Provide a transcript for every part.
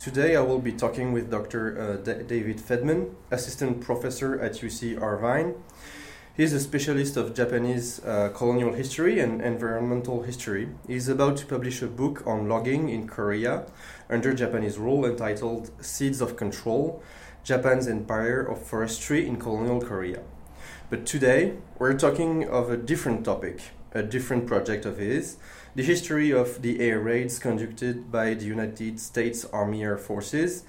Today I will be talking with Dr. Uh, David Fedman, assistant professor at UC Irvine. He's a specialist of Japanese uh, colonial history and environmental history. He's about to publish a book on logging in Korea under Japanese rule entitled Seeds of Control Japan's Empire of Forestry in Colonial Korea. But today we're talking of a different topic, a different project of his the history of the air raids conducted by the United States Army Air Forces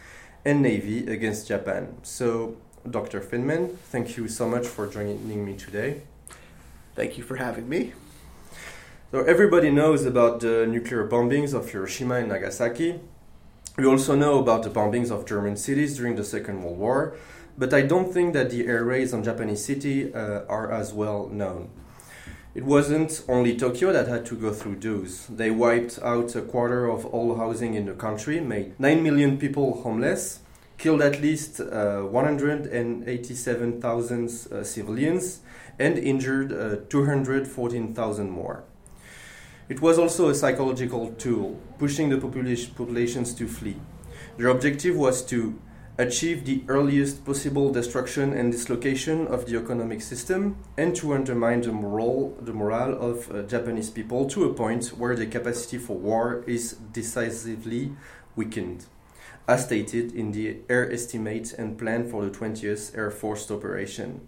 and Navy against Japan. So, Dr. Fedman, thank you so much for joining me today. Thank you for having me. So, everybody knows about the nuclear bombings of Hiroshima and Nagasaki. We also know about the bombings of German cities during the Second World War, but I don't think that the air raids on Japanese cities uh, are as well known. It wasn't only Tokyo that had to go through those. They wiped out a quarter of all housing in the country, made 9 million people homeless, killed at least uh, 187,000 uh, civilians, and injured uh, 214,000 more. It was also a psychological tool, pushing the population, populations to flee. Their objective was to achieve the earliest possible destruction and dislocation of the economic system, and to undermine the moral, the morale of uh, Japanese people to a point where the capacity for war is decisively weakened, as stated in the Air Estimate and Plan for the 20th Air Force Operation.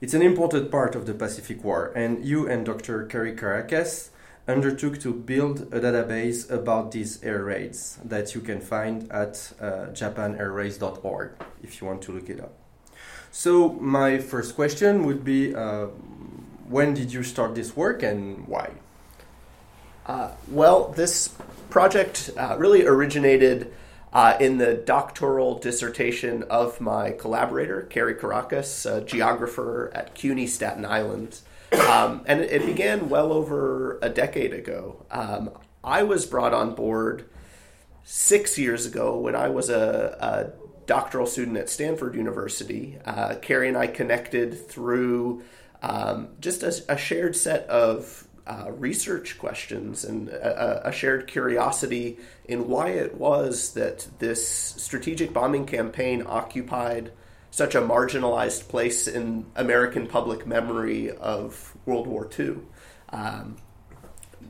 It's an important part of the Pacific War, and you and Dr. Cary Karacas undertook to build a database about these air raids that you can find at uh, japanairraids.org if you want to look it up. So, my first question would be uh, when did you start this work and why? Uh, well, this project uh, really originated uh, in the doctoral dissertation of my collaborator, Cary Karacas, a geographer at CUNY Staten Island. Um, and it, began well over a decade ago. Um, I was brought on board six years ago when I was a, a doctoral student at Stanford University. Uh, Cary and I connected through um, just a, a, shared set of uh, research questions and a, a, shared curiosity in why it was that this strategic bombing campaign occupied such a marginalized place in American public memory of World War II. Um,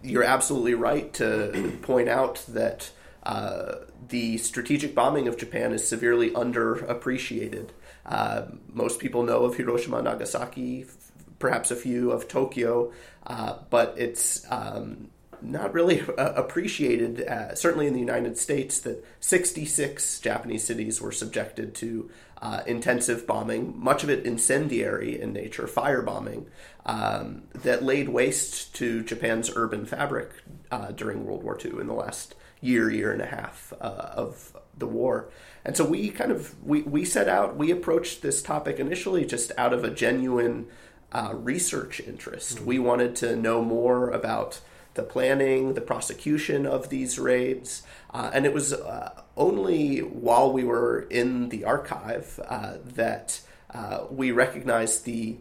you're absolutely right to point out that uh, the strategic bombing of Japan is severely underappreciated. Uh, most people know of Hiroshima and Nagasaki, f- perhaps a few of Tokyo, uh, but it's um, not really uh, appreciated, uh, certainly in the United States, that 66 Japanese cities were subjected to uh, intensive bombing, much of it incendiary in nature, firebombing, um, that laid waste to Japan's urban fabric uh, during World War II in the last year, year and a half uh, of the war. And so we kind of we, we set out, we approached this topic initially just out of a genuine uh, research interest. Mm-hmm. We wanted to know more about the planning, the prosecution of these raids. Uh, and it was uh, only while we were in the archive uh, that uh, we recognized the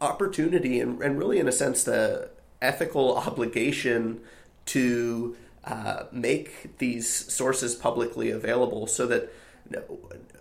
opportunity and, and, really, in a sense, the ethical obligation to uh, make these sources publicly available so that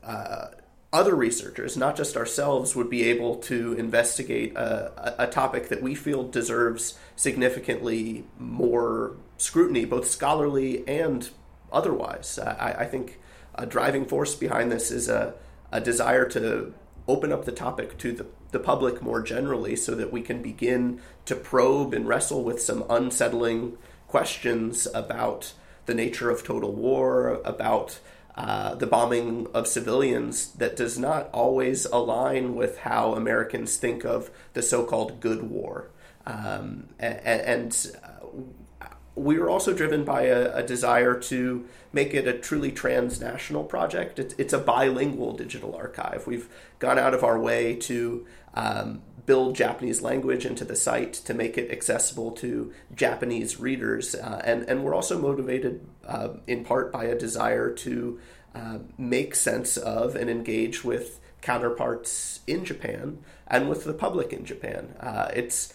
uh, other researchers, not just ourselves, would be able to investigate a, a, topic that we feel deserves significantly more scrutiny, both scholarly and otherwise. I, I think a driving force behind this is a, a desire to open up the topic to the, the public more generally so that we can begin to probe and wrestle with some unsettling questions about the nature of total war, about uh, the bombing of civilians that does not always align with how Americans think of the so called good war. Um, and, and uh, we were also driven by a, a, desire to make it a truly transnational project. It's, it's, a bilingual digital archive. We've gone out of our way to um, build Japanese language into the site to make it accessible to Japanese readers. Uh, and, and we're also motivated uh, in part by a desire to uh, make sense of and engage with counterparts in Japan and with the public in Japan. Uh, it's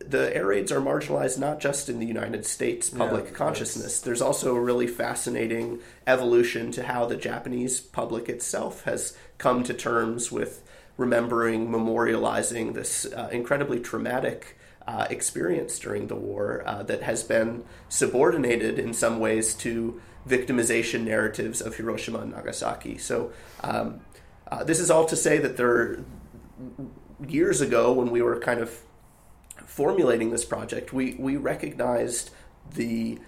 the air raids are marginalized not just in the United States public Yeah, consciousness. There's also a really fascinating evolution to how the Japanese public itself has come to terms with remembering, memorializing this uh, incredibly traumatic uh, experience during the war uh, that has been subordinated in some ways to victimization narratives of Hiroshima and Nagasaki. So, um, uh, this is all to say that there, years ago, when we were kind of formulating this project, we, we recognized the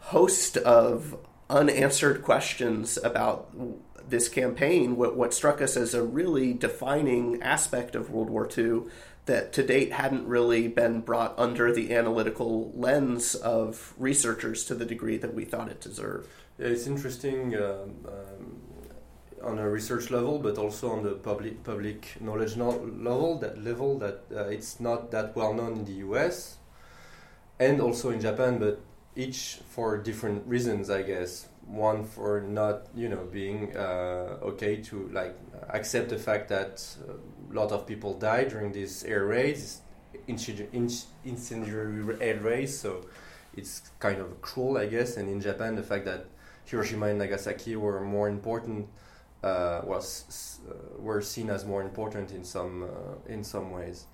host of unanswered questions about this campaign. What, what struck us as a really defining aspect of World War II that to date hadn't really been brought under the analytical lens of researchers to the degree that we thought it deserved. Yeah, it's interesting um, um, on a research level, but also on the public public knowledge no- level. That level that uh, it's not that well known in the U.S. and also in Japan, but each for different reasons, I guess. One for not, you know, being uh, okay to like accept the fact that a lot of people died during these air raids, incendiary air raids. So it's kind of cruel, I guess. And in Japan, the fact that Hiroshima and Nagasaki were more important, uh, was uh, were seen as more important in some uh, in some ways.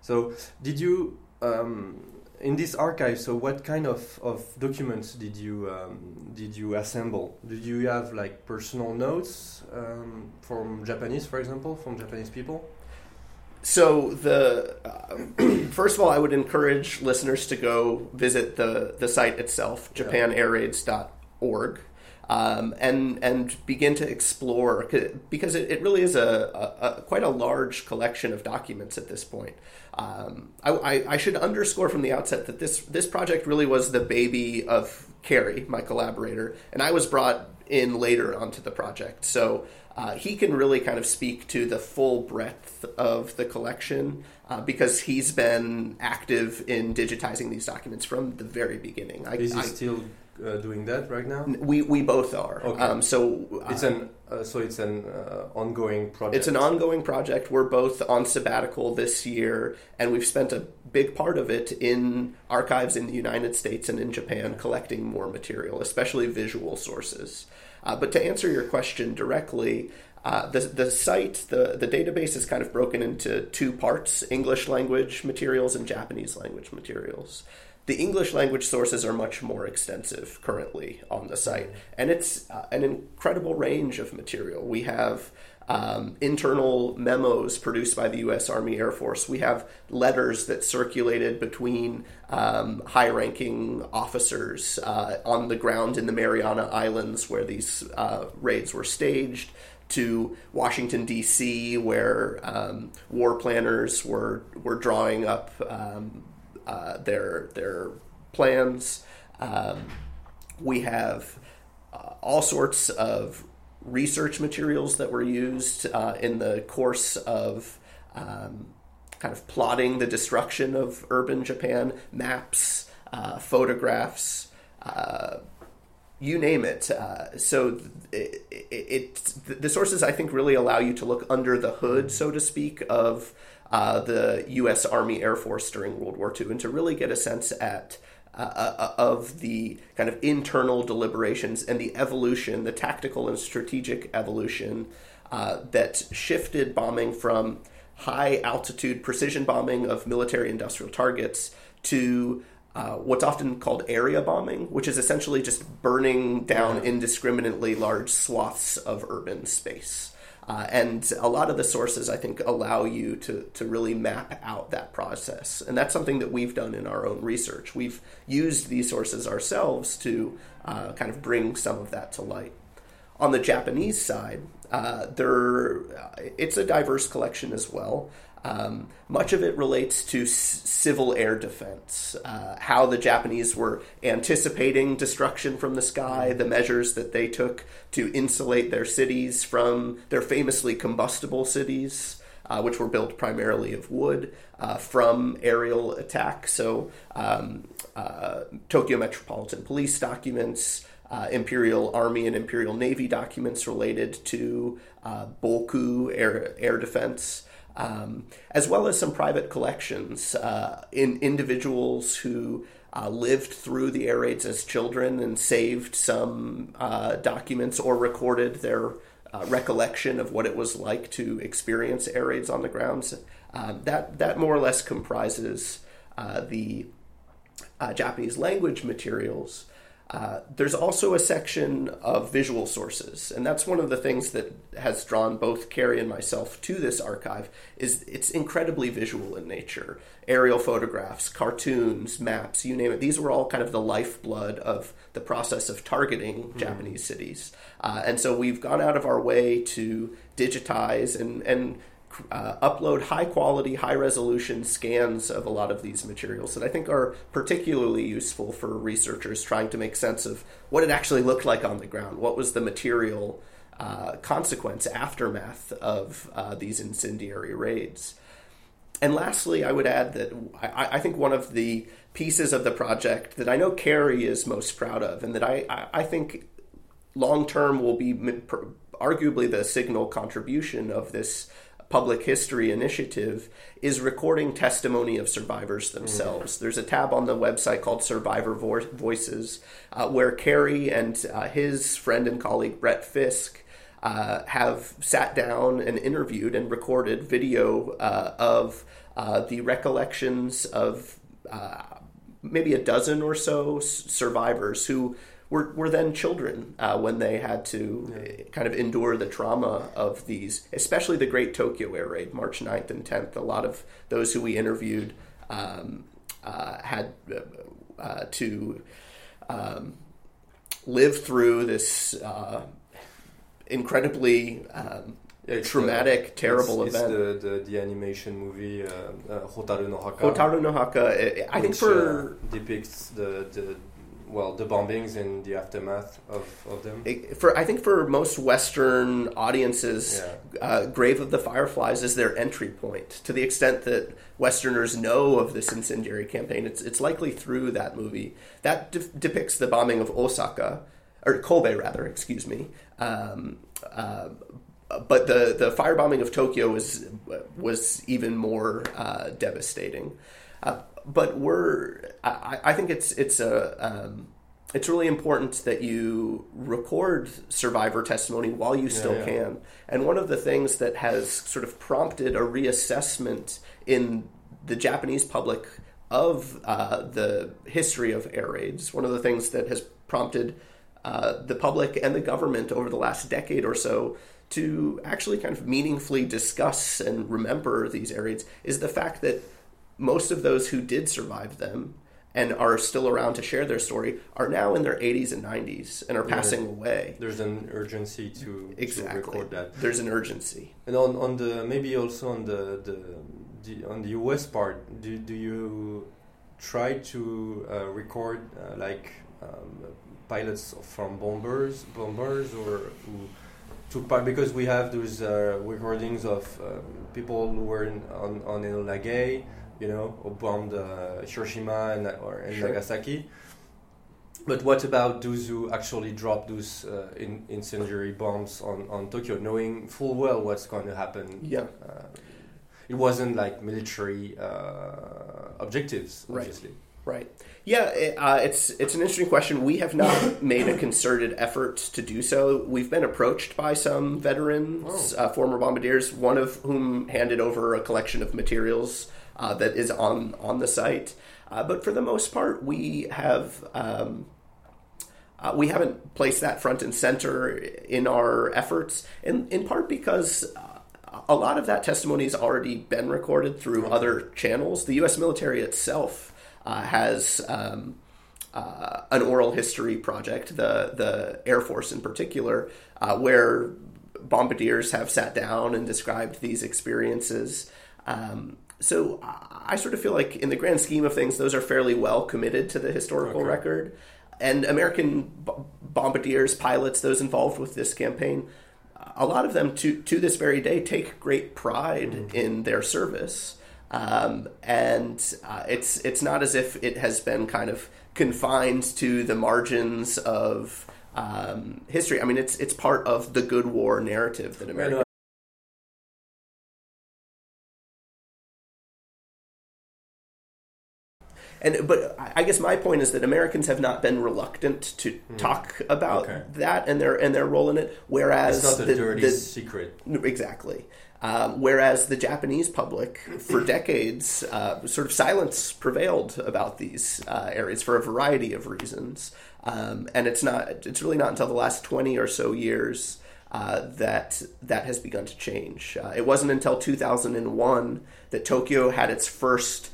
So, did you um, in this archive? So, what kind of, of documents did you um, did you assemble? Did you have like personal notes um, from Japanese, for example, from Japanese people? So the uh, first of all, I would encourage listeners to go visit the the site itself, Yeah. japanairraids.org, um, and and begin to explore because it, it really is a, a, a quite a large collection of documents at this point. Um, I, I, I should underscore from the outset that this this project really was the baby of Cary, my collaborator, and I was brought in later onto the project. So uh, he can really kind of speak to the full breadth of the collection uh, because he's been active in digitizing these documents from the very beginning. I, Is he I- still uh, doing that right now? we we both are. Okay. Um, so uh, It's an uh, so it's an uh, ongoing project. It's an ongoing project. We're both on sabbatical this year, and we've spent a big part of it in archives in the United States and in Japan collecting more material, especially visual sources. Uh, but to answer your question directly, uh, the, the site, the, the database is kind of broken into two parts English language materials and Japanese language materials. The English language sources are much more extensive currently on the site, and it's uh, an incredible range of material. We have um, internal memos produced by the U.S. Army Air Force. We have letters that circulated between um, high-ranking officers uh, on the ground in the Mariana Islands where these uh, raids were staged. To Washington D.C., where um, war planners were were drawing up um, uh, their their plans. Um, we have uh, all sorts of research materials that were used uh, in the course of um, kind of plotting the destruction of urban Japan, maps, uh, photographs, uh, you name it. Uh, so it, it, it, the sources I think really allow you to look under the hood, so to speak, of uh, the U.S. Army Air Force during World War II, and to really get a sense at uh, uh, of the kind of internal deliberations and the evolution, the tactical and strategic evolution uh, that shifted bombing from high altitude precision bombing of military industrial targets to uh, what's often called area bombing, which is essentially just burning down indiscriminately large swaths of urban space. Uh, and a lot of the sources, I think, allow you to, to really map out that process. And that's something that we've done in our own research. We've used these sources ourselves to uh, kind of bring some of that to light. On the Japanese side, uh, there it's a diverse collection as well. Um, much of it relates to s- civil air defense, uh, how the Japanese were anticipating destruction from the sky, the measures that they took to insulate their cities from their famously combustible cities. Uh, which were built primarily of wood uh, from aerial attack. So, um, uh, Tokyo Metropolitan Police documents, uh, Imperial Army and Imperial Navy documents related to uh, Boku air, air defense. Um, as well as some private collections uh, in individuals who uh, lived through the air raids as children and saved some uh, documents or recorded their uh, recollection of what it was like to experience air raids on the grounds. Um, that that more or less comprises uh, the uh, Japanese language materials. Uh, there's also a section of visual sources, and that's one of the things that has drawn both Cary and myself to this archive. Is it's incredibly visual in nature. Aerial photographs, cartoons, maps, you name it. These were all kind of the lifeblood of the process of targeting mm. Japanese cities, uh, and so we've gone out of our way to digitize and and uh, upload high quality, high resolution scans of a lot of these materials that I think are particularly useful for researchers trying to make sense of what it actually looked like on the ground. What was the material uh, consequence, aftermath of uh, these incendiary raids? And lastly, I would add that I, I, think one of the pieces of the project that I know Cary is most proud of, and that I, I, I think long term will be arguably the signal contribution of this public history initiative is recording testimony of survivors themselves. Mm-hmm. There's a tab on the website called Survivor Vo- Voices uh, where Cary and uh, his friend and colleague Bret Fisk uh, have sat down and interviewed and recorded video uh, of uh, the recollections of uh, maybe a dozen or so survivors who were, were then children uh, when they had to yeah. kind of endure the trauma of these, especially the Great Tokyo Air Raid, March 9th and 10th. A lot of those who we interviewed um, uh, had uh, uh to um, live through this uh, incredibly um, yeah, traumatic, the, terrible it's, event. It's the, the, the animation movie uh, uh, Hotaru no Haka. Hotaru no Haka. I think for uh, depicts the, the well the bombings and the aftermath of, of them for i think for most western audiences yeah. uh, grave of the fireflies is their entry point to the extent that westerners know of this incendiary campaign it's, it's likely through that movie that de- depicts the bombing of osaka or kobe rather excuse me um, uh, but the, the firebombing of Tokyo was was even more uh, devastating. Uh, but we're I, I, think it's it's a um, it's really important that you record survivor testimony while you still yeah, yeah. can. And one of the things that has sort of prompted a reassessment in the Japanese public of uh, the history of air raids, one of the things that has prompted uh, the public and the government over the last decade or so to actually kind of meaningfully discuss and remember these air raids is the fact that most of those who did survive them and are still around to share their story are now in their 80s and 90s and are passing away. There's an urgency to, exactly. to record that. There's an urgency. And on, on the maybe also on the, the, the on the US part, do, do you try to uh, record uh, like um, pilots from bombers bombers or who took part because we have those uh, recordings of um, people who were in, on on Enola Gay you know, or bombed uh, Hiroshima and, or, and sure. Nagasaki. But what about those who actually dropped those uh, in, incendiary bombs on, on Tokyo, knowing full well what's going to happen? Yeah. Uh, it wasn't like military uh, objectives, obviously. Right. right. Yeah, it, uh, it's it's an interesting question. We have not made a concerted effort to do so. We've been approached by some veterans, oh. uh, former bombardiers, one of whom handed over a collection of materials uh, that is on on the site. Uh, but for the most part, we have um, uh, we haven't placed that front and center in our efforts, in in part because. Uh, a lot of that testimony has already been recorded through other channels. The U.S. military itself uh, has um, uh, an oral history project, the the Air Force in particular, where bombardiers have sat down and described these experiences. Um, so I sort of feel like, in the grand scheme of things, those are fairly well committed to the historical okay. record. And American bombardiers, pilots, those involved with this campaign, a lot of them to to this very day take great pride mm-hmm. in their service. Um, and uh, it's it's not as if it has been kind of confined to the margins of um, history. I mean, it's it's part of the good war narrative that America and but I guess my point is that Americans have not been reluctant to mm. talk about okay. that and their and their role in it. Whereas it's not a the, dirty the, secret. Exactly. Um, whereas the Japanese public, for decades, uh, sort of silence prevailed about these uh, areas for a variety of reasons, um, and it's not. It's really not until the last twenty or so years uh, that that has begun to change. Uh, it wasn't until 2001 that Tokyo had its first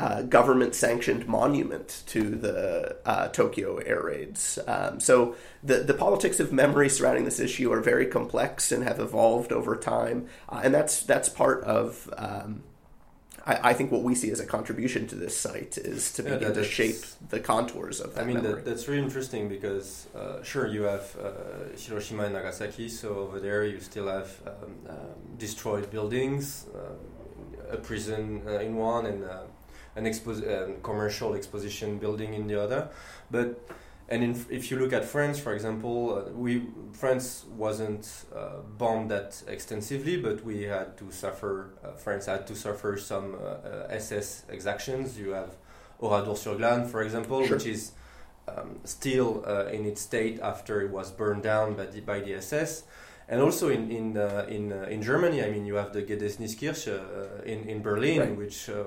uh, government sanctioned monument to the uh, Tokyo air raids. Um, so the, the politics of memory surrounding this issue are very complex and have evolved over time. Uh, and that's, that's part of, um, I, I, think, what we see as a contribution to this site is to begin yeah, to shape the contours of that I mean, that, that's really interesting because, uh, sure, you have uh, Hiroshima and Nagasaki, so over there you still have um, um, destroyed buildings, uh, a prison in one, and an expo- um, commercial exposition building in the other. But and in, if you look at France, for example, uh, we France wasn't uh, bombed that extensively, but we had to suffer. Uh, France had to suffer some SS uh, uh, exactions. You have Oradour-sur-Glane, for example, sure. which is um, still uh, in its state after it was burned down by the, by the SS and also in in uh, in uh, in Germany, I mean, you have the Gedächtniskirche uh, in in Berlin, right. which uh,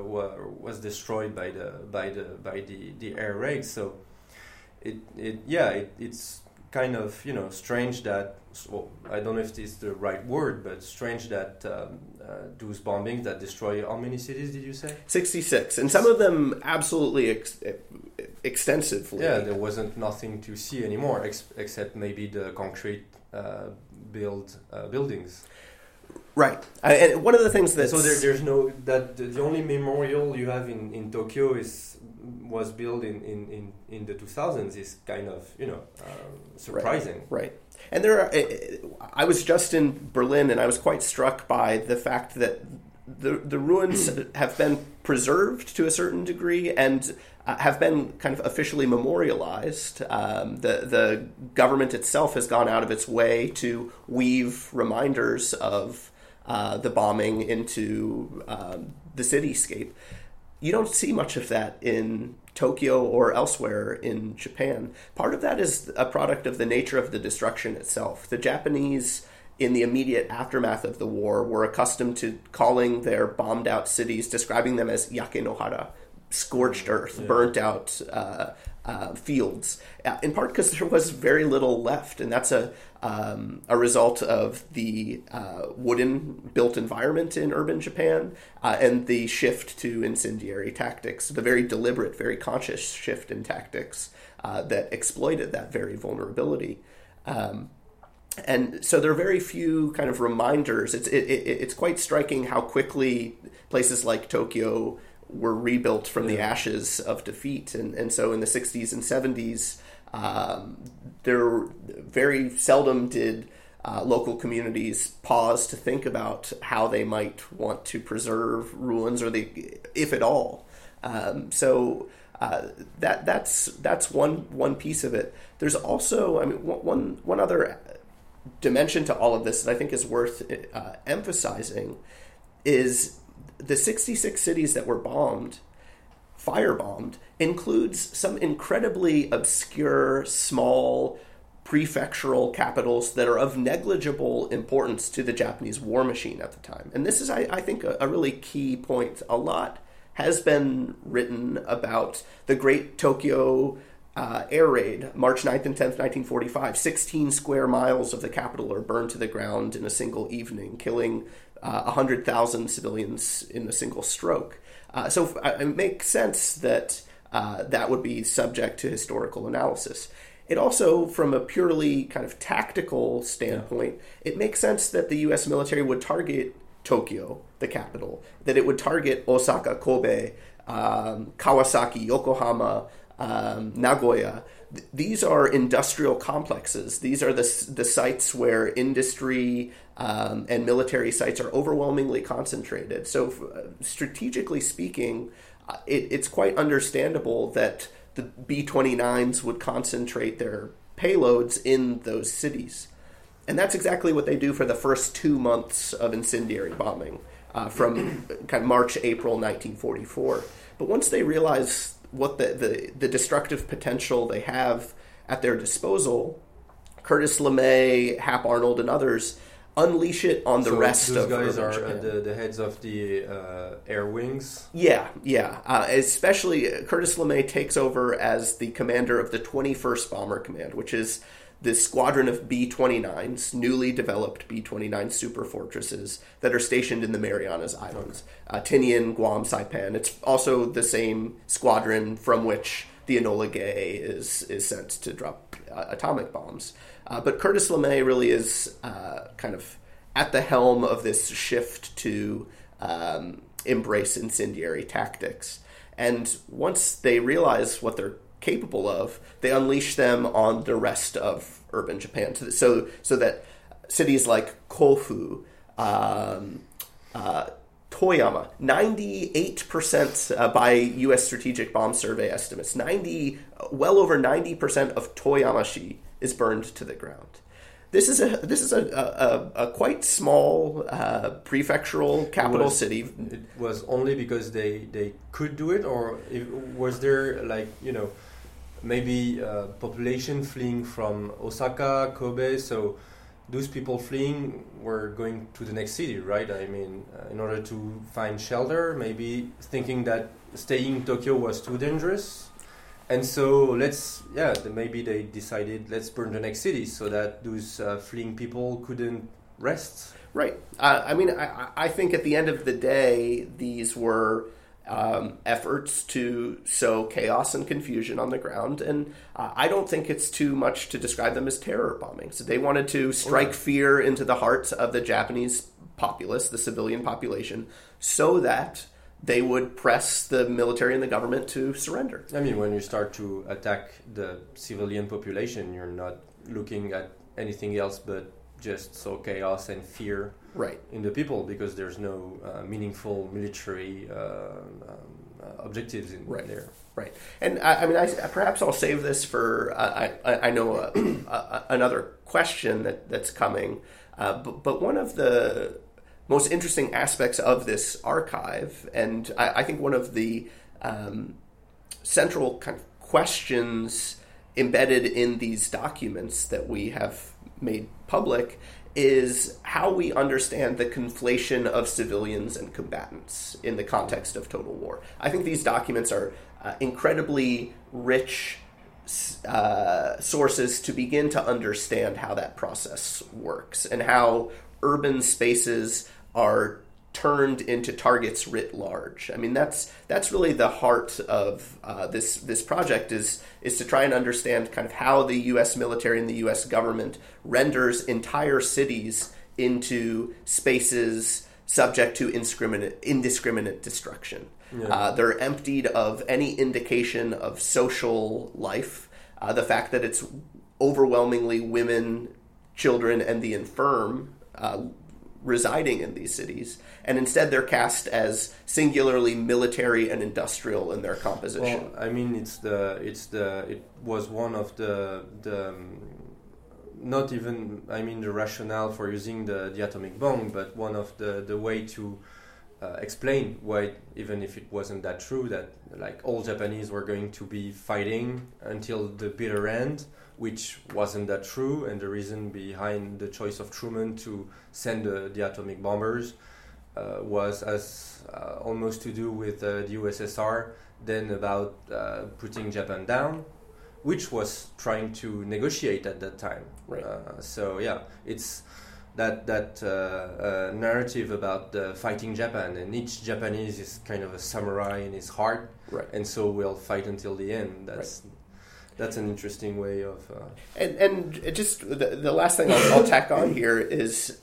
was destroyed by the by the by the the air raid. So, it it yeah, it, it's kind of you know strange that well, I don't know if this is the right word, but strange that um, uh, those bombings that destroy how many cities did you say? Sixty six, and some of them absolutely ex- extensively. Yeah, there wasn't nothing to see anymore ex- except maybe the concrete uh, build uh, buildings. Right, uh, and one of the things that so there, there's no that the only memorial you have in, in Tokyo is was built in, in, in, in the 2000s is kind of you know um, surprising. Right, right. And there are. I was just in Berlin, and I was quite struck by the fact that the the ruins have been preserved to a certain degree, and have been kind of officially memorialized. Um, the the government itself has gone out of its way to weave reminders of uh, the bombing into um, the cityscape. You don't see much of that in Tokyo or elsewhere in Japan. Part of that is a product of the nature of the destruction itself. The Japanese in the immediate aftermath of the war were accustomed to calling their bombed out cities, describing them as yakenohara, scorched earth, yeah. burnt out uh, uh, fields. Uh, in part because there was very little left, and that's a um, a result of the uh, wooden built environment in urban Japan uh, and the shift to incendiary tactics, the very deliberate, very conscious shift in tactics uh, that exploited that very vulnerability. Um, and so there are very few kind of reminders. It's it, it, it's quite striking how quickly places like Tokyo were rebuilt from yeah. the ashes of defeat. And, and so in the 60s and 70s, um, there very seldom did uh, local communities pause to think about how they might want to preserve ruins, or the, if at all. Um, so uh, that that's that's one one piece of it. There's also, I mean, one one other dimension to all of this that I think is worth uh, emphasizing is the 66 cities that were bombed, firebombed, includes some incredibly obscure, small, prefectural capitals that are of negligible importance to the Japanese war machine at the time. And this is, I, I think, a, a really key point. A lot has been written about the great Tokyo uh, air raid, March 9th and 10th, 1945. 16 square miles of the capital are burned to the ground in a single evening, killing uh, 100,000 civilians in a single stroke. Uh, so it makes sense that uh, that would be subject to historical analysis. It also, from a purely kind of tactical standpoint, yeah. it makes sense that the U.S. military would target Tokyo, the capital, that it would target Osaka, Kobe, um, Kawasaki, Yokohama, um, Nagoya these are industrial complexes. These are the, the sites where industry um, and military sites are overwhelmingly concentrated. So, strategically speaking, uh, it, it's quite understandable that the B 29s would concentrate their payloads in those cities. And that's exactly what they do for the first two months of incendiary bombing uh, from kind of March, April 1944. But once they realize what the, the, the destructive potential they have at their disposal, Curtis LeMay, Hap Arnold, and others unleash it on the So rest those of guys are uh, the, the heads of the uh, air wings. Yeah, yeah. Uh, especially uh, Curtis LeMay takes over as the commander of the 21st Bomber Command, which is the squadron of B 29s, newly developed B 29 super fortresses that are stationed in the Marianas Islands uh, Tinian, Guam, Saipan. It's also the same squadron from which the Enola Gay is, is sent to drop uh, atomic bombs. Uh, but Curtis LeMay really is uh, kind of at the helm of this shift to um, embrace incendiary tactics. And once they realize what they're capable of, they unleash them on the rest of urban Japan. So, so, that cities like Kofu, um, uh, Toyama, 98% uh, by U.S. Strategic Bomb Survey estimates, 90, well over 90% of Toyama-shi is burned to the ground. This is a this is a, a, a, quite small uh, prefectural capital was- city. It was only because they, they could do it, or if, was there like you know maybe uh, population fleeing from Osaka, Kobe? So those people fleeing were going to the next city, right? I mean, uh, in order to find shelter, maybe thinking that staying in Tokyo was too dangerous. And so let's, yeah, maybe they decided let's burn the next city so that those uh, fleeing people couldn't rest. Right. Uh, I mean, I, I think at the end of the day, these were um, efforts to sow chaos and confusion on the ground, and uh, I don't think it's too much to describe them as terror bombings. They wanted to strike fear into the hearts of the Japanese populace, the civilian population, so that they would press the military and the government to surrender. I mean, when you start to attack the civilian population, you're not looking at anything else but just sow chaos and fear Right. in the people because there's no uh, meaningful military uh, um, uh, objectives in Right. there. Right, and I, I mean, I, perhaps I'll save this for. Uh, I, I know uh uh another question that, that's coming, uh, but, but one of the most interesting aspects of this archive, and I, I think one of the um, central kind of questions embedded in these documents that we have made public is how we understand the conflation of civilians and combatants in the context of total war. I think these documents are uh, incredibly rich uh, sources to begin to understand how that process works and how urban spaces are turned into targets writ large. I mean, that's that's really the heart of uh, this this project is is to try and understand kind of how the U.S. military and the U.S. government renders entire cities into spaces subject to indiscriminate indiscriminate destruction. Uh, they're emptied of any indication of social life. Uh, the fact that it's overwhelmingly women, children, and the infirm uh, residing in these cities, and instead they're cast as singularly military and industrial in their composition. Well, I mean, it's the it's the it was one of the the not even I mean the rationale for using the the atomic bomb, but one of the the way to uh, explain why even if it wasn't that true that like all Japanese were going to be fighting until the bitter end, which wasn't that true, and the reason behind the choice of Truman to send the, the atomic bombers uh, was as uh, almost to do with uh, the USSR than about uh, putting Japan down, which was trying to negotiate at that time. Right. Uh, so yeah, it's that that uh, uh, narrative about uh, fighting Japan, and each Japanese is kind of a samurai in his heart, Right. and so we'll fight until the end. That's that's an interesting way of. Uh, And and just the, the last thing I'll, I'll tack on here is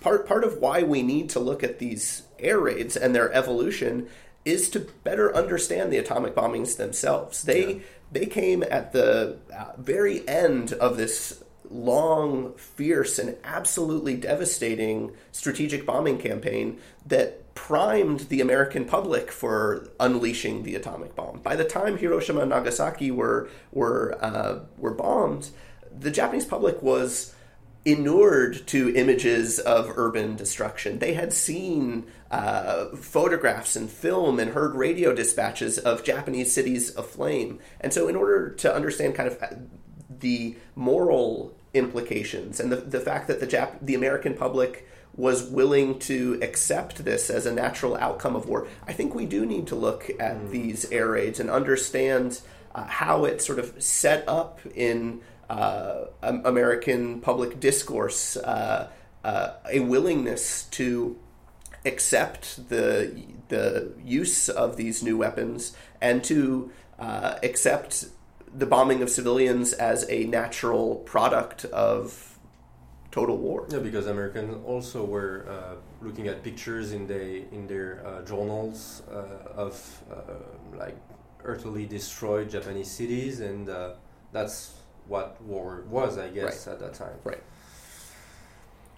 part part of why we need to look at these air raids and their evolution is to better understand the atomic bombings themselves. They Yeah. they came at the uh, very end of this long, fierce, and absolutely devastating strategic bombing campaign that primed the American public for unleashing the atomic bomb. By the time Hiroshima and Nagasaki were were uh, were bombed, the Japanese public was inured to images of urban destruction. They had seen uh, photographs and film and heard radio dispatches of Japanese cities aflame. And so, in order to understand kind of the moral implications and the, the fact that the Jap- the American public was willing to accept this as a natural outcome of war. I think we do need to look at mm. these air raids and understand uh, how it sort of set up in uh, American public discourse uh, uh, a willingness to accept the the use of these new weapons and to uh, accept the bombing of civilians as a natural product of total war. Yeah, because Americans also were uh, looking at pictures in the in their uh, journals uh, of uh, like utterly destroyed Japanese cities, and uh, that's what war was, I guess, right. at that time. Right.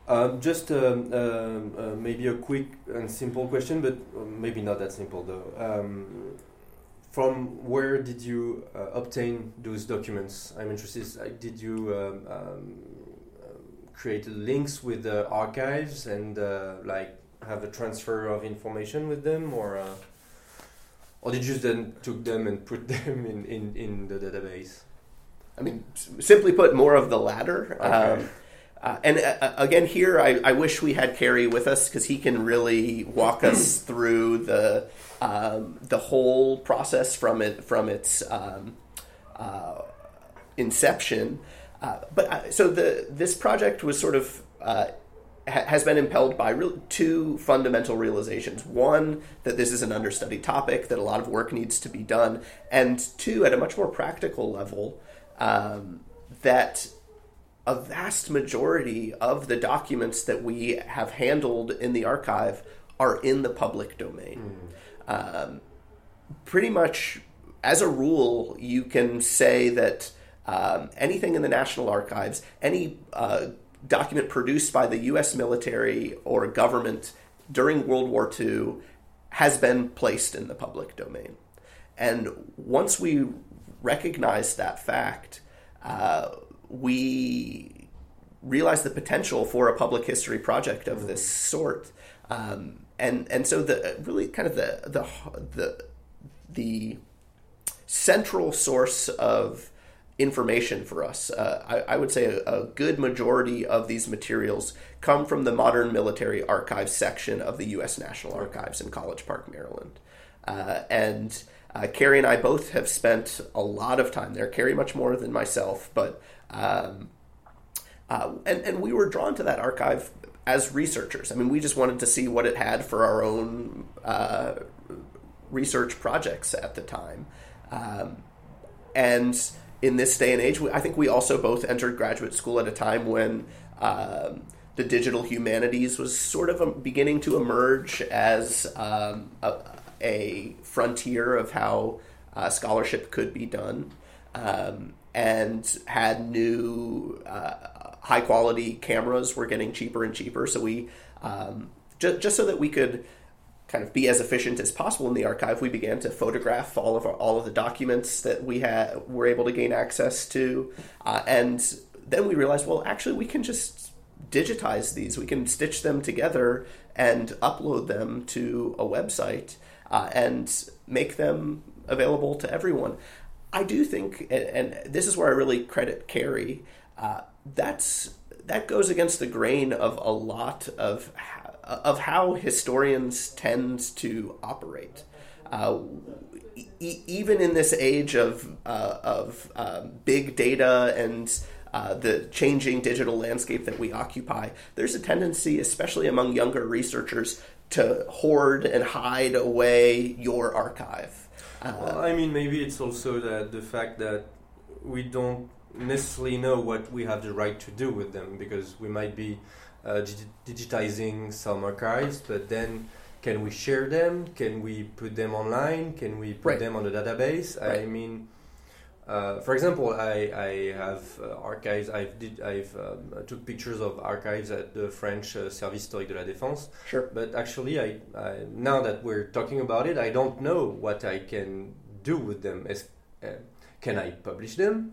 Um, just um, um, uh, maybe a quick and simple question, but maybe not that simple though. Um, from where did you uh, obtain those documents? I'm interested. Like, did you um, um, create links with the archives and uh, like have a transfer of information with them, or uh, or did you just then took them and put them in, in, in the database? I mean, simply put, more of the latter. Okay. Um, uh, and uh, uh, again, here I, I, wish we had Cary with us because he can really walk us through the um, the whole process from it from its um, uh, inception. Uh, but uh, so the this project was sort of ha- has been impelled by re- two fundamental realizations: one, that this is an understudied topic, that a lot of work needs to be done, and two, at a much more practical level, um, that a vast majority of the documents that we have handled in the archive are in the public domain. Mm. Um, pretty much, as a rule, you can say that um, anything in the National Archives, any uh, document produced by the U.S. military or government during World War II has been placed in the public domain. And once we recognize that fact, uh, we realized the potential for a public history project of this sort. Um, and and so the really kind of the the the the central source of information for us. Uh, I, I, would say a, a, good majority of these materials come from the Modern Military Archives section of the U.S. National Archives in College Park, Maryland. Uh, and uh, Cary and I both have spent a lot of time there. Cary much more than myself, but um, uh, and and we were drawn to that archive as researchers. I mean, we just wanted to see what it had for our own uh, research projects at the time, um, and in this day and age, I think we also both entered graduate school at a time when. Um, the digital humanities was sort of um, beginning to emerge as um, a, a frontier of how uh, scholarship could be done, um, and had new uh, high quality cameras were getting cheaper and cheaper. So we um, just just so that we could kind of be as efficient as possible in the archive, we began to photograph all of our, all of the documents that we had were able to gain access to, uh, and then we realized, well, actually, we can just digitize these. We can stitch them together and upload them to a website uh, and make them available to everyone. I do think, and, and this is where I really credit Cary. Uh, that's that goes against the grain of a lot of of how historians tend to operate. Uh, e- even in this age of uh, of uh, big data and uh, the changing digital landscape that we occupy, there's a tendency, especially among younger researchers, to hoard and hide away your archive. Well, I mean, maybe it's also that the fact that we don't necessarily know what we have the right to do with them because we might be uh, digitizing some archives, but then can we share them? Can we put them online? Can we put right. them on the database? Right. I mean, uh, for example, I, I have uh, archives. I've did I've um, took pictures of archives at the French uh, Service Historique de la Défense. Sure. But actually, I, I, now that we're talking about it, I don't know what I can do with them. As, uh, can I publish them?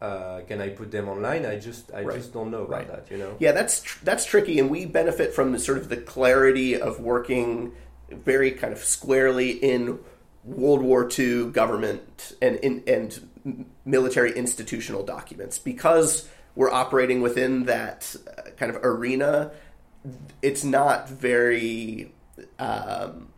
uh, can I put them online? I just I Right. just don't know about Right. that. You know. Yeah, that's tr- that's tricky, and we benefit from the sort of the clarity of working very kind of squarely in World War II government and in, and military institutional documents because we're operating within that uh, kind of arena. It's not very um,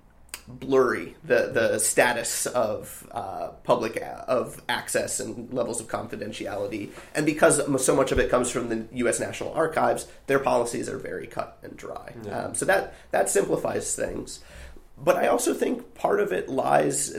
blurry the the status of uh, public a- of access and levels of confidentiality, and because so much of it comes from the U.S. National Archives, their policies are very cut and dry. Yeah. Um, so that that simplifies things. But I also think part of it lies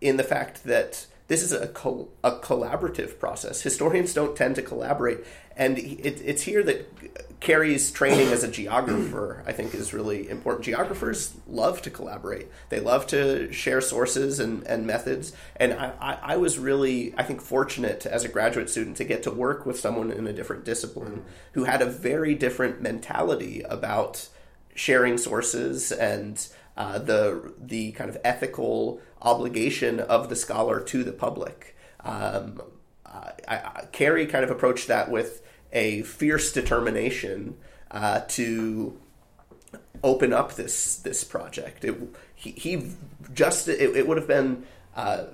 in the fact that this is a, col- a collaborative process. Historians don't tend to collaborate, and it, it's here that Cary's training as a geographer, I think, is really important. Geographers love to collaborate; they love to share sources and, and methods. And I, I, I was really, I think, fortunate as a graduate student to get to work with someone in a different discipline who had a very different mentality about sharing sources and uh, the the kind of ethical obligation of the scholar to the public. Um, I, I, Cary kind of approached that with a fierce determination uh, to open up this this project. It, he, he just it, it would have been uh,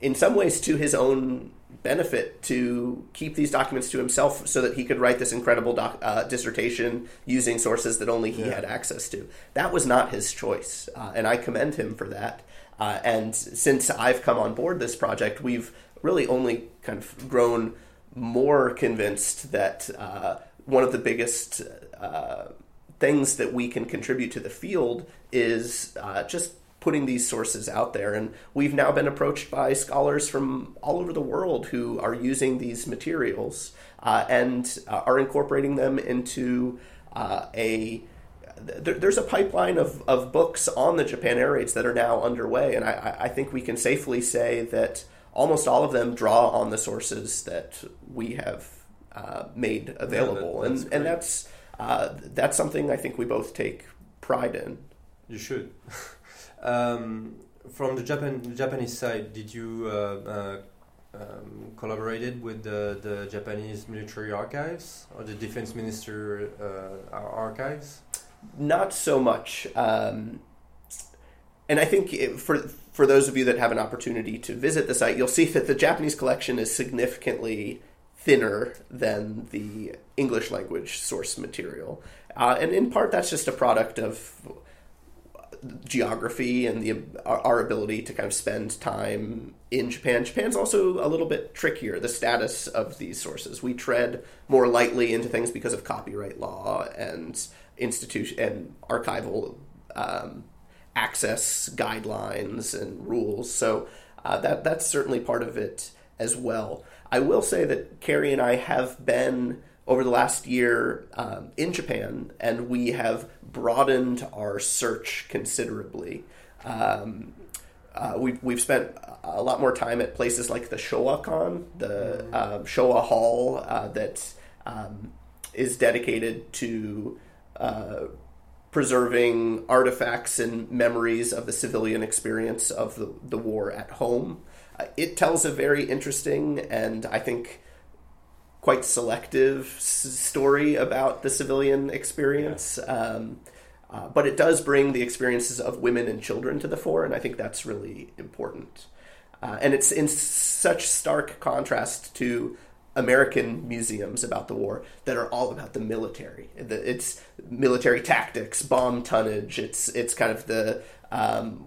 in some ways to his own benefit to keep these documents to himself so that he could write this incredible doc, uh, dissertation using sources that only he Yeah. had access to. That was not his choice, uh, and I commend him for that. Uh, and since I've come on board this project, we've really only kind of grown more convinced that uh, one of the biggest uh, things that we can contribute to the field is uh, just putting these sources out there. And we've now been approached by scholars from all over the world who are using these materials uh, and uh, are incorporating them into uh, a there, there's a pipeline of, of books on the Japan air raids that are now underway, and I, I- think we can safely say that almost all of them draw on the sources that we have uh, made available, that's and and that's uh, that's something I think we both take pride in. You should. um, from the Japan Japanese side, did you uh, uh, um, collaborated with the, the Japanese military archives or the defense minister uh, archives? Not so much. Um, and I think it, for for those of you that have an opportunity to visit the site, you'll see that the Japanese collection is significantly thinner than the English language source material, uh, and in part that's just a product of geography and the our, ability to kind of spend time in Japan. Japan's also a little bit trickier. The status of these sources, we tread more lightly into things because of copyright law and institution and archival um, access guidelines and rules. So uh, that that's certainly part of it as well. I will say that Cary and I have been over the last year um, in Japan, and we have broadened our search considerably. Um, uh, we've, we've spent a lot more time at places like the Showa-kan, the um, Showa Hall uh, that um, is dedicated to uh, preserving artifacts and memories of the civilian experience of the, the war at home. Uh, it tells a very interesting and I think quite selective s- story about the civilian experience. Um, uh, but it does bring the experiences of women and children to the fore, and I think that's really important. Uh, and it's in such stark contrast to American museums about the war that are all about the military. It's military tactics, bomb tonnage. It's it's kind of the um,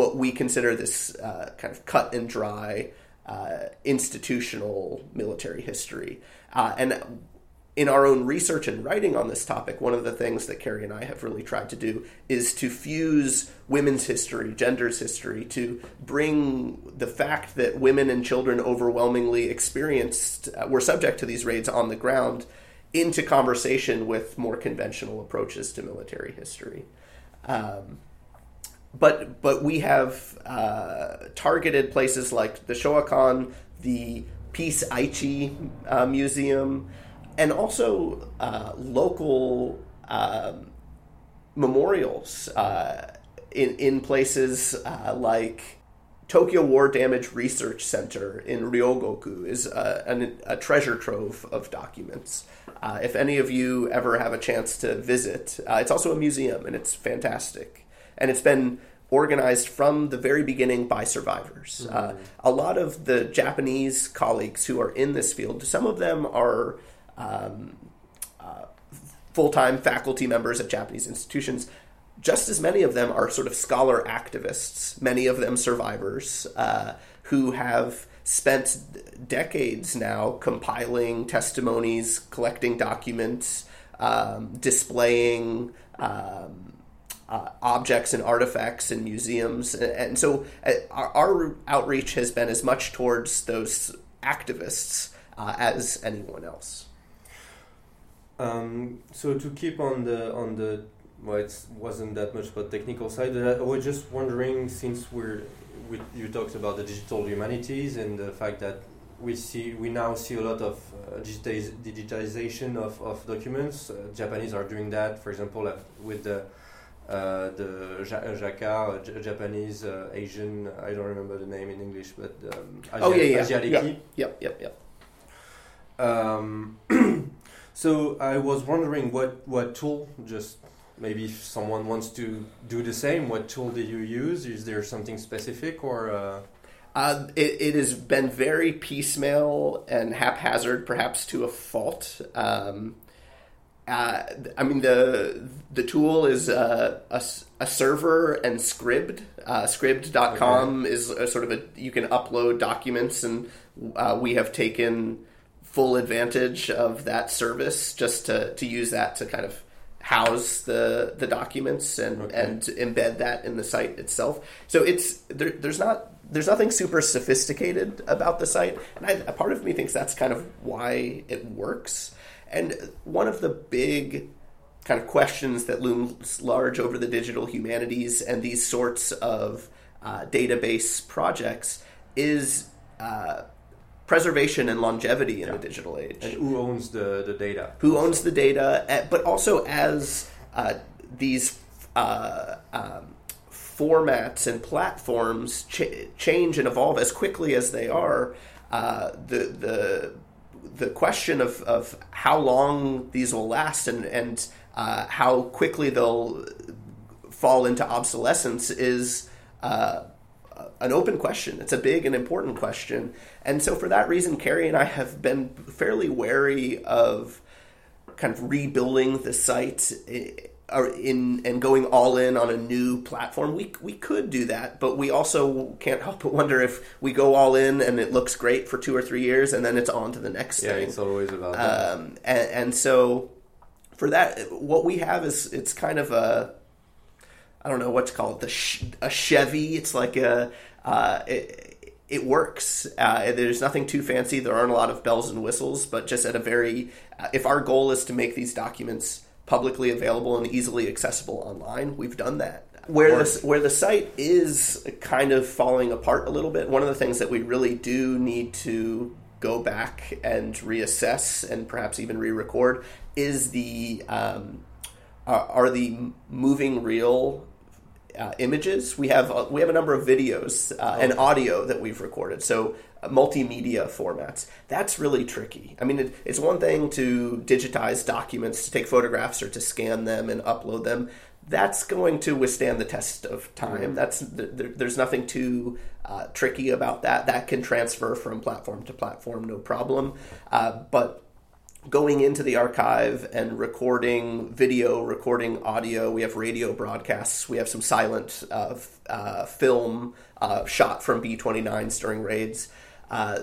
what we consider this uh, kind of cut and dry uh, institutional military history. Uh, and in our own research and writing on this topic, one of the things that Cary and I have really tried to do is to fuse women's history, gender's history, to bring the fact that women and children overwhelmingly experienced, uh, were subject to these raids on the ground, into conversation with more conventional approaches to military history. Um, but but we have uh, targeted places like the Showa-kan, the Peace Aichi uh, Museum, and also uh, local um, memorials uh, in in places uh, like Tokyo War Damage Research Center in Ryogoku is a, an, a treasure trove of documents. Uh, if any of you ever have a chance to visit, uh, it's also a museum and it's fantastic. And it's been organized from the very beginning by survivors. Mm-hmm. Uh, a lot of the Japanese colleagues who are in this field, some of them are um, uh, full time faculty members at Japanese institutions just as many of them are sort of scholar activists, many of them survivors, uh, who have spent decades now compiling testimonies, collecting documents, um, displaying um, uh, objects and artifacts in museums. And so uh, our, our, outreach has been as much towards those activists uh, as anyone else. Um, so to keep on the on the well, it wasn't that much about technical side. I was just wondering, since we're we, you talked about the digital humanities and the fact that we see we now see a lot of uh, digitize, digitization of, of documents. Uh, Japanese are doing that, for example, uh, with the uh, the JACAR, uh, Japanese uh, Asian. I don't remember the name in English, but um, Asia, oh yeah, yeah, Asiatic. Yep, yep, yep. yep. Um, so I was wondering what what tool just maybe if someone wants to do the same, what tool do you use? Is there something specific or? Uh... Uh, it, it has been very piecemeal and haphazard, perhaps to a fault. Um, uh, I mean, the the tool is uh, a, a server and Scribd. Uh, Scribd.com okay. is a sort of a you can upload documents, and uh, we have taken full advantage of that service just to, to use that to kind of house the the documents and okay. and embed that in the site itself. So it's there, there's not there's nothing super sophisticated about the site, and I, a part of me thinks that's kind of why it works. And one of the big kind of questions that looms large over the digital humanities and these sorts of uh, database projects is uh, preservation and longevity in yeah. the digital age. And who owns the, the data? Who also. owns the data? Eh, but also as uh, these uh, um, formats and platforms ch- change and evolve as quickly as they are, uh, the the the question of, of how long these will last and and uh, how quickly they'll fall into obsolescence is uh, an open question. It's a big and important question. And so, for that reason, Cary and I have been fairly wary of kind of rebuilding the site eh, in and going all in on a new platform. We we could do that, but we also can't help but wonder if we go all in and it looks great for two or three years, and then it's on to the next yeah, thing. it's always about that. Um, and, and so, for that, what we have is it's kind of a I don't know what to call it, the a Chevy. It's like a uh, it, it works. Uh, there's nothing too fancy. There aren't a lot of bells and whistles, but just at a very, uh, if our goal is to make these documents publicly available and easily accessible online, we've done that. Where the, where the site is kind of falling apart a little bit, one of the things that we really do need to go back and reassess and perhaps even re-record is the um, are, are the moving reel uh, images. We have uh, we have a number of videos uh, and audio that we've recorded. So uh, multimedia formats. That's really tricky. I mean, it, it's one thing to digitize documents, to take photographs or to scan them and upload them. That's going to withstand the test of time. That's there, there's nothing too uh, tricky about that. That can transfer from platform to platform, no problem. Uh, but going into the archive and recording video, recording audio. We have radio broadcasts. We have some silent uh, uh, film uh, shot from B 29s during raids. Uh,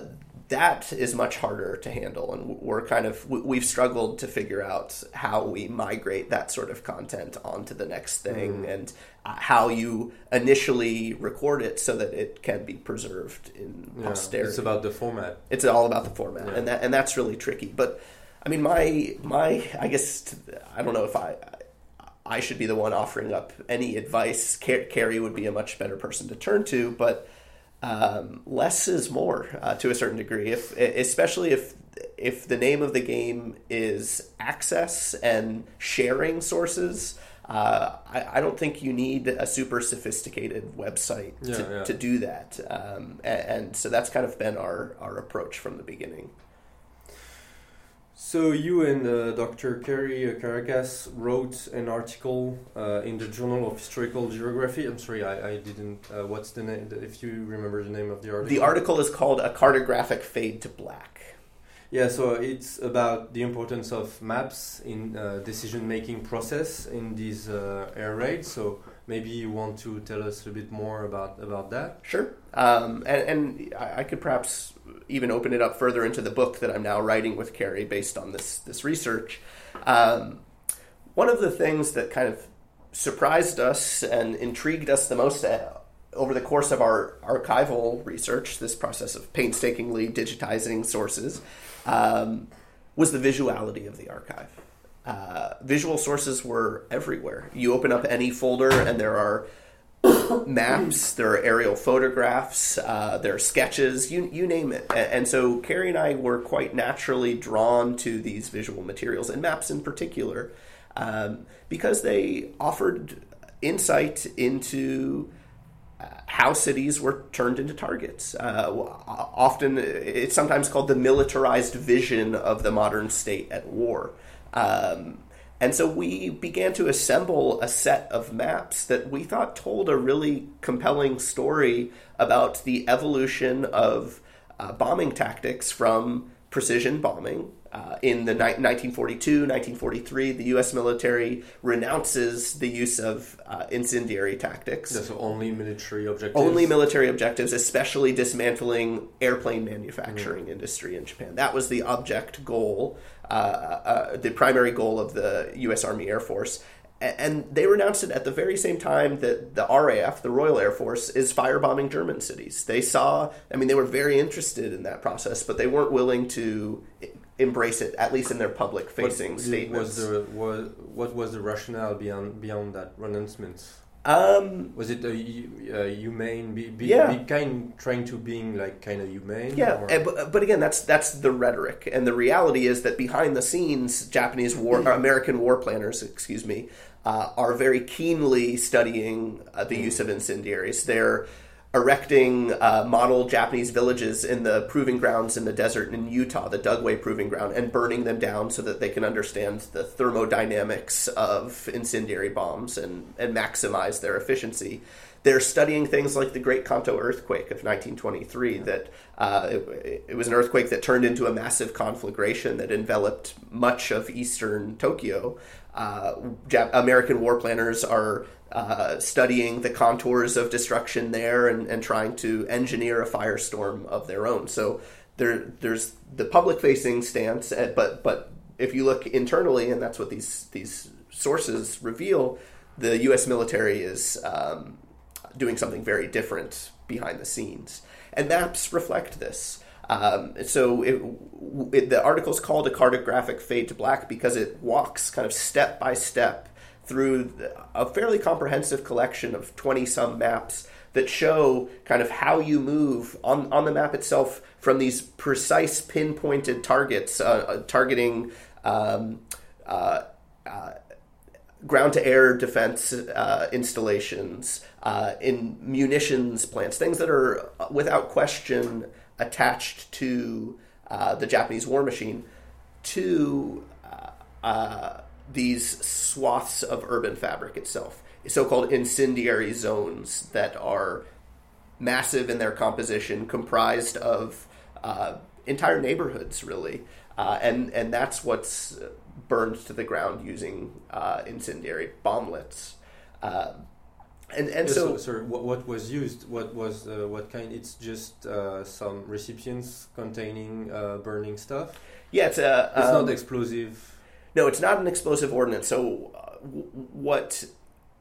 that is much harder to handle, and we're kind of we've struggled to figure out how we migrate that sort of content onto the next thing, mm. and uh, how you initially record it so that it can be preserved in yeah, posterity. It's about the format. It's all about the format, yeah. and that and that's really tricky, but I mean, my my I guess I don't know if I I should be the one offering up any advice. Cary would be a much better person to turn to, but um, less is more uh, to a certain degree. If especially if if the name of the game is access and sharing sources, Uh, I, I, don't think you need a super sophisticated website yeah, to, yeah. to, do that. Um, and, and, so that's kind of been our, our approach from the beginning. So you and uh, Dr. Cary Karacas wrote an article uh, in the Journal of Historical Geography. I'm sorry, I, I didn't. Uh, what's the name? If you remember the name of the article. The article is called "A Cartographic Fade to Black." Yeah, so it's about the importance of maps in uh, decision-making process in these uh, air raids. So maybe you want to tell us a bit more about about that. Sure, um, and, and I could perhaps even open it up further into the book that I'm now writing with Cary based on this this research. Um, one of the things that kind of surprised us and intrigued us the most uh, over the course of our archival research, this process of painstakingly digitizing sources, um, was the visuality of the archive. Uh, visual sources were everywhere. You open up any folder, and there are maps, there are aerial photographs, uh, there are sketches, you, you name it. And, so Cary and I were quite naturally drawn to these visual materials, and maps in particular, um, because they offered insight into uh, how cities were turned into targets. Uh, often, it's sometimes called the militarized vision of the modern state at war. Um, and so we began to assemble a set of maps that we thought told a really compelling story about the evolution of uh, bombing tactics from precision bombing. Uh, in the ni- 1942, 1943, the U.S. military renounces the use of uh, incendiary tactics. So only military objectives. Only military objectives, especially dismantling airplane manufacturing mm. industry in Japan. That was the object goal Uh, uh, the primary goal of the U.S. Army Air Force. And they renounced it at the very same time that the RAF, the Royal Air Force, is firebombing German cities. They saw, I mean, they were very interested in that process, but they weren't willing to embrace it, at least in their public facing statements. Was the, was, what was the rationale beyond, beyond that renouncement? Um, was it a, a humane? Be, be, yeah. be kind trying to being like kind of humane. Yeah, and, but, but again, that's that's the rhetoric, and the reality is that behind the scenes, Japanese war, American war planners, excuse me, uh, are very keenly studying uh, the use of incendiaries. They're erecting uh, model Japanese villages in the proving grounds in the desert in Utah, the Dugway Proving Ground, and burning them down so that they can understand the thermodynamics of incendiary bombs and, and maximize their efficiency. They're studying things like the Great Kanto earthquake of 1923. That uh, it, it, was an earthquake that turned into a massive conflagration that enveloped much of eastern Tokyo. Uh, American war planners are uh, studying the contours of destruction there and, and trying to engineer a firestorm of their own. So there, there's the public facing stance, uh, but but if you look internally, and that's what these these sources reveal, the U.S. military is um, doing something very different behind the scenes, and maps reflect this. Um, so it, it, the article is called "A Cartographic Fade to Black" because it walks kind of step by step through a fairly comprehensive collection of 20 some maps that show kind of how you move on, on the map itself from these precise pinpointed targets, uh, uh targeting um, uh, uh, ground to air defense uh, installations, uh, in munitions plants, things that are without question attached to the Japanese war machine, to these swaths of urban fabric itself, so-called incendiary zones that are massive in their composition, comprised of uh, entire neighborhoods, really, uh, and and that's what's burned to the ground using uh, incendiary bomblets. Uh, and and so, so, sorry, what, what was used? What was uh, what kind? It's just uh, some recipients containing burning stuff. Yeah, it's a. It's um, not explosive no, it's not an explosive ordinance. So uh, what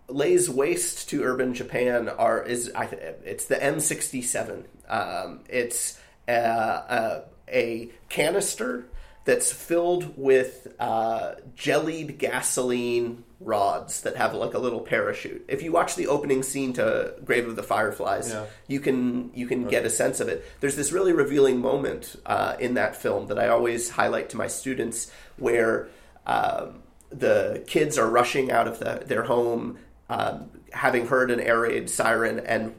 lays waste to urban Japan are is I, it's the M67. Um, it's a, a, a, canister that's filled with uh, jellied gasoline rods that have like a little parachute. If you watch the opening scene to Grave of the Fireflies, yeah. you can you can okay. get a sense of it. There's this really revealing moment uh, in that film that I always highlight to my students where um, the kids are rushing out of the, their home, um, having heard an air raid siren, and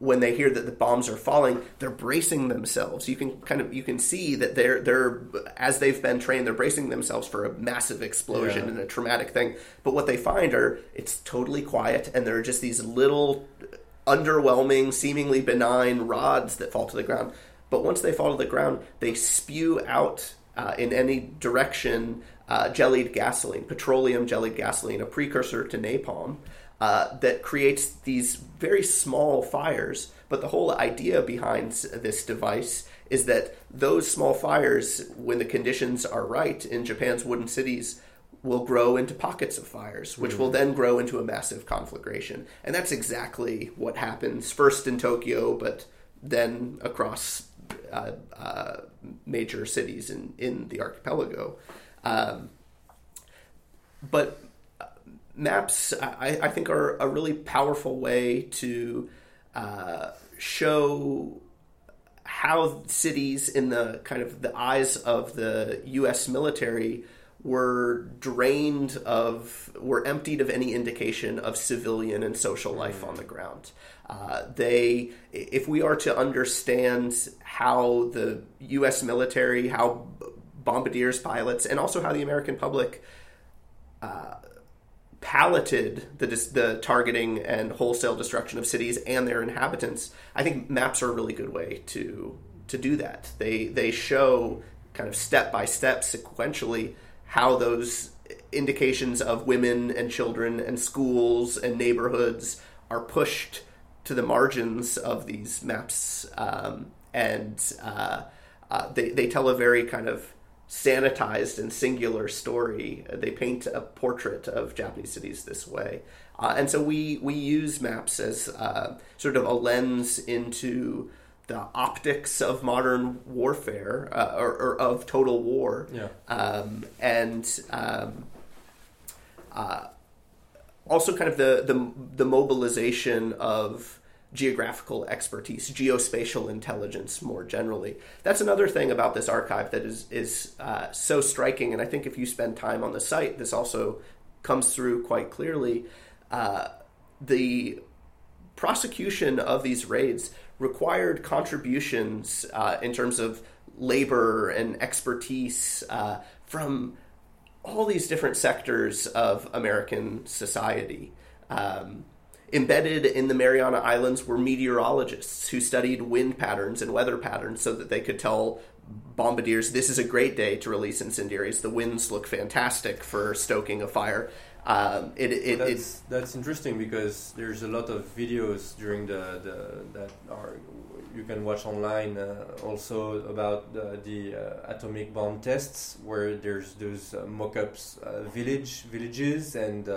when they hear that the bombs are falling, they're bracing themselves. You can kind of you can see that they're they're as they've been trained, they're bracing themselves for a massive explosion Yeah. and a traumatic thing. But what they find are it's totally quiet, and there are just these little underwhelming, seemingly benign rods that fall to the ground. But once they fall to the ground, they spew out uh, in any direction uh, jellied gasoline, petroleum jellied gasoline, a precursor to napalm, uh, that creates these very small fires. But the whole idea behind this device is that those small fires, when the conditions are right in Japan's wooden cities, will grow into pockets of fires, which will then grow into a massive conflagration. And that's exactly what happens first in Tokyo, but then across uh, uh, major cities in, in the archipelago. Um, but uh, maps, I, I think, are a really powerful way to uh, show how cities in the kind of the eyes of the U.S. military were drained of, were emptied of any indication of civilian and social life on the ground. Uh, they, if we are to understand how the U.S. military, how bombardiers, pilots, and also how the American public palleted the the targeting and wholesale destruction of cities and their inhabitants, I think maps are a really good way to to do that. They they show kind of step by step sequentially how those indications of women and children and schools and neighborhoods are pushed to the margins of these maps um, and uh, uh, they, they tell a very kind of sanitized and singular story. They paint a portrait of Japanese cities this way. Uh, and so we, we use maps as uh, sort of a lens into the optics of modern warfare uh, or, or of total war. Yeah. Um, and um, uh, also kind of the, the, the mobilization of geographical expertise, geospatial intelligence more generally. That's another thing about this archive that is is uh, so striking, and I think if you spend time on the site, this also comes through quite clearly. Uh, the prosecution of these raids required contributions uh, in terms of labor and expertise uh, from all these different sectors of American society. Um, embedded in the Mariana Islands were meteorologists who studied wind patterns and weather patterns so that they could tell bombardiers this is a great day to release incendiaries. The winds look fantastic for stoking a fire. Um, it, it, that's, it's that's interesting because there's a lot of videos during the, the that are you can watch online uh, also about the, the uh, atomic bomb tests where there's those uh, mock-ups uh, village villages and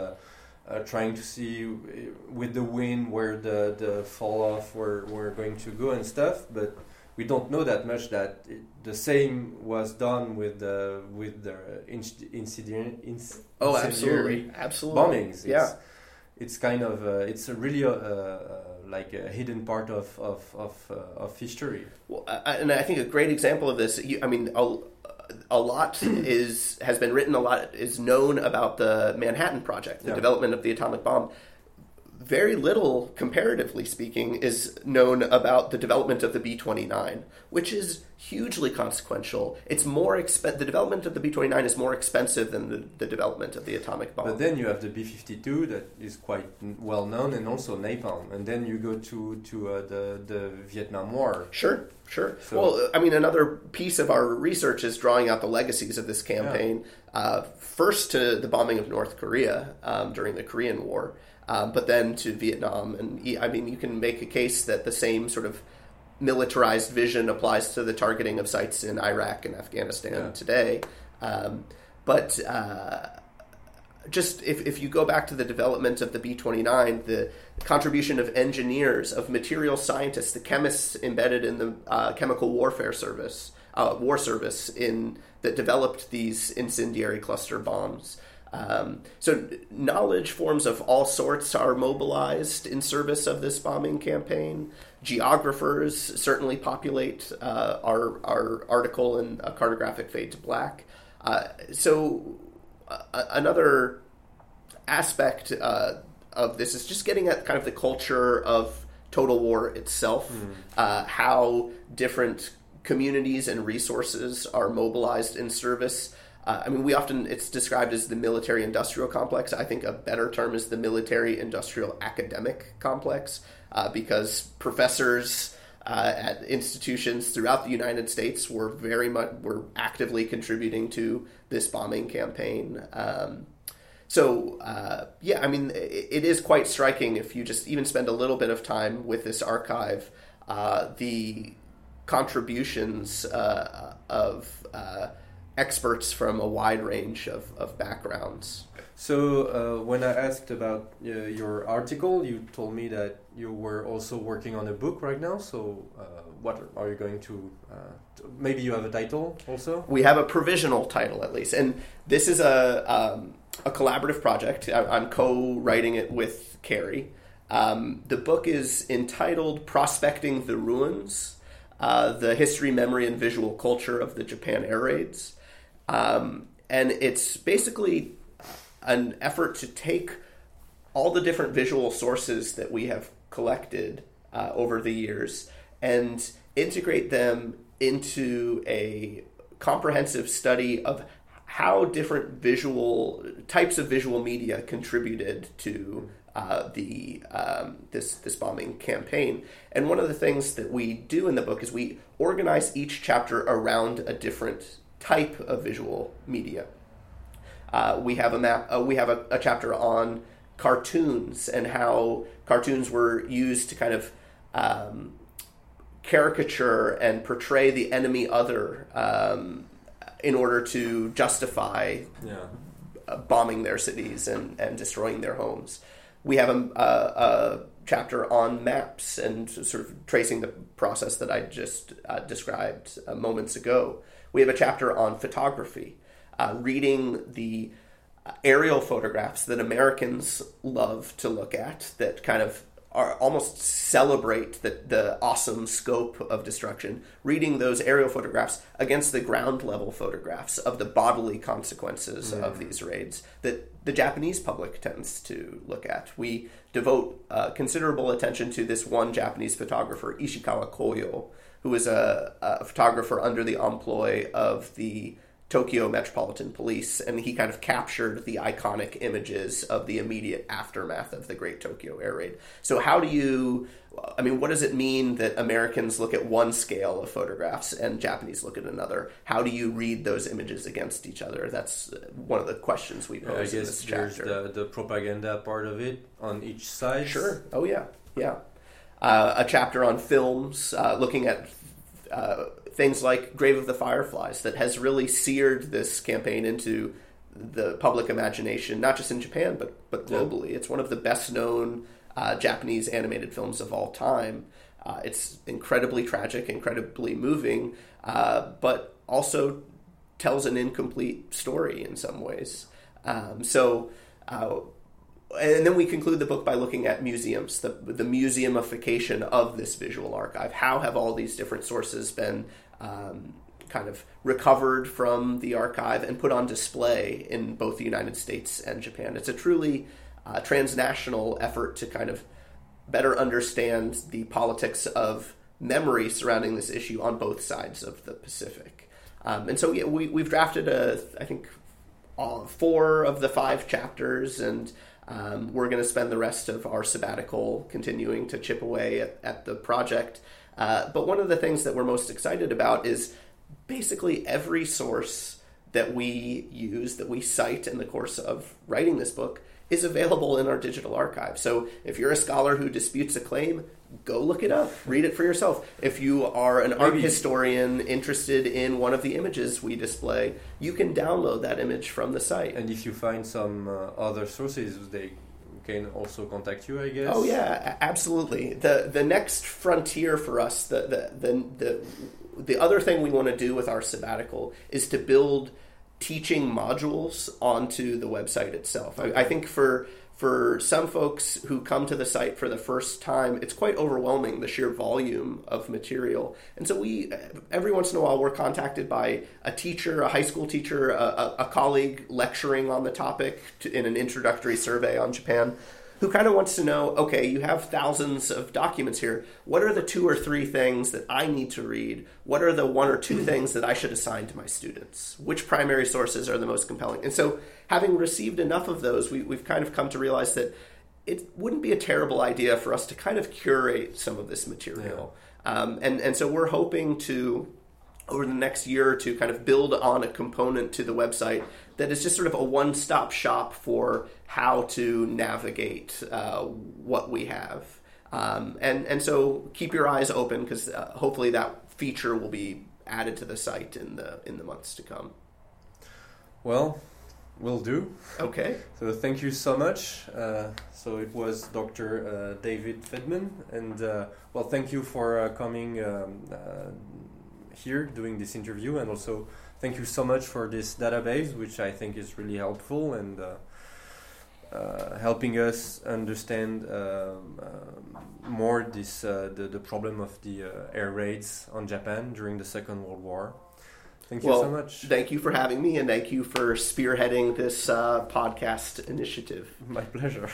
uh, trying to see uh, with the wind where the, the fall off were, were going to go and stuff but we don't know that much that it, the same was done with the with the inc- incident inc- oh, incendiary absolutely, absolutely, bombings. It's, Yeah. it's kind of uh, it's a really uh, uh, like a hidden part of of of, uh, of history. Well, I- and I think a great example of this, you, I mean, a, a lot is has been written, a lot is known about the Manhattan Project, the Yeah. development of the atomic bomb. Very little, comparatively speaking, is known about the development of the B twenty nine, which is hugely consequential. It's more expen- The development of the B twenty nine is more expensive than the, the development of the atomic bomb. But then you have the B fifty two that is quite well known, and also napalm. And then you go to to uh, the the Vietnam War. Sure, sure. So- well, I mean, another piece of our research is drawing out the legacies of this campaign. Uh, first to the bombing of North Korea um, during the Korean War, um, but then to Vietnam. And I mean, you can make a case that the same sort of militarized vision applies to the targeting of sites in Iraq and Afghanistan Yeah. today. Um, but uh, just if, if you go back to the development of the B 29, the contribution of engineers, of material scientists, the chemists embedded in the uh, chemical warfare service, uh, war service in that developed these incendiary cluster bombs. Um, so knowledge forms of all sorts are mobilized in service of this bombing campaign. Geographers certainly populate uh, our, our article in a cartographic fade to black. Uh, so uh, another aspect uh, of this is just getting at kind of the culture of total war itself, mm. uh, how different communities and resources are mobilized in service. Uh, I mean, we often it's described as the military industrial complex. I think a better term is the military industrial academic complex uh, because professors uh, at institutions throughout the United States were very much were actively contributing to this bombing campaign. Um, so uh, yeah, I mean, it, it is quite striking if you just even spend a little bit of time with this archive. Uh, the contributions uh, of experts from a wide range of, of backgrounds. So, uh, when I asked about uh, your article, you told me that you were also working on a book right now. So, uh, what are you going to, uh, maybe you have a title also? We have a provisional title at least. And this is a, um, a collaborative project. I, am co writing it with Cary. Um, the book is entitled Prospecting the Ruins uh, The History, Memory, and Visual Culture of the Japan Air Raids. Um, and it's basically an effort to take all the different visual sources that we have collected uh, over the years and integrate them into a comprehensive study of how different visual types of visual media contributed to uh, the um, this this bombing campaign. And one of the things that we do in the book is we organize each chapter around a different type of visual media. Uh, we have a map. Uh, we have a, a, chapter on cartoons and how cartoons were used to kind of um, caricature and portray the enemy other um, in order to justify yeah. Uh, bombing their cities and, and destroying their homes. We have a, a, a, chapter on maps and sort of tracing the process that I just uh, described uh, moments ago. We have a chapter on photography, uh, reading the aerial photographs that Americans love to look at that kind of are almost celebrate the, the awesome scope of destruction, reading those aerial photographs against the ground level photographs of the bodily consequences mm. of these raids that the Japanese public tends to look at. We devote uh, considerable attention to this one Japanese photographer, Ishikawa Koyo, who is a, a photographer under the employ of the Tokyo Metropolitan Police, and he kind of captured the iconic images of the immediate aftermath of the Great Tokyo Air Raid. So, how do you, I mean, what does it mean that Americans look at one scale of photographs and Japanese look at another? How do you read those images against each other? That's one of the questions we pose yeah, in this chapter. There's the, the propaganda part of it on each side. Sure. Oh, yeah. Yeah. Uh, a chapter on films, uh, looking at uh, things like Grave of the Fireflies that has really seared this campaign into the public imagination, not just in Japan but but globally. Yeah. It's one of the best known uh, Japanese animated films of all time. Uh, it's incredibly tragic, incredibly moving, uh, but also tells an incomplete story in some ways. Um, so uh, and then we conclude the book by looking at museums, the the museumification of this visual archive. How have all these different sources been um, kind of recovered from the archive and put on display in both the United States and Japan? It's a truly uh, transnational effort to kind of better understand the politics of memory surrounding this issue on both sides of the Pacific. Um, and so yeah, we, we've drafted a, I think, all, four of the five chapters and um, we're going to spend the rest of our sabbatical continuing to chip away at, at the project. Uh, but one of the things that we're most excited about is basically every source that we use, that we cite in the course of writing this book, is available in our digital archive. So if you're a scholar who disputes a claim, go look it up, read it for yourself. If you are an art historian interested in one of the images we display, you can download that image from the site. And if you find some uh, other sources, they can also contact you, I guess. Oh yeah, absolutely. the The next frontier for us, the the the the, the other thing we want to do with our sabbatical is to build teaching modules onto the website itself. I, I think for for some folks who come to the site for the first time, it's quite overwhelming the sheer volume of material. And so we, every once in a while, we're contacted by a teacher, a high school teacher, a, a colleague lecturing on the topic to, in an introductory survey on Japan who kind of wants to know okay, you have thousands of documents here. What are the two or three things that I need to read? What are the one or two things that I should assign to my students? Which primary sources are the most compelling? And so, having received enough of those, we, have kind of come to realize that it wouldn't be a terrible idea for us to kind of curate some of this material. Yeah. Um, and, and so, we're hoping to over the next year or two kind of build on a component to the website that is just sort of a one-stop shop for how to navigate uh, what we have. Um, and and so keep your eyes open because uh, hopefully that feature will be added to the site in the in the months to come. Well will do. Okay. So thank you so much. Uh, so it was dr uh, david fedman and uh, well thank you for uh, coming um, here doing this interview, and also thank you so much for this database, which I think is really helpful and uh, uh, helping us understand uh, more this the, the problem of the air raids on Japan during the Second World War. Thank you well, so much. Thank you for having me, and thank you for spearheading this uh, podcast initiative. My pleasure.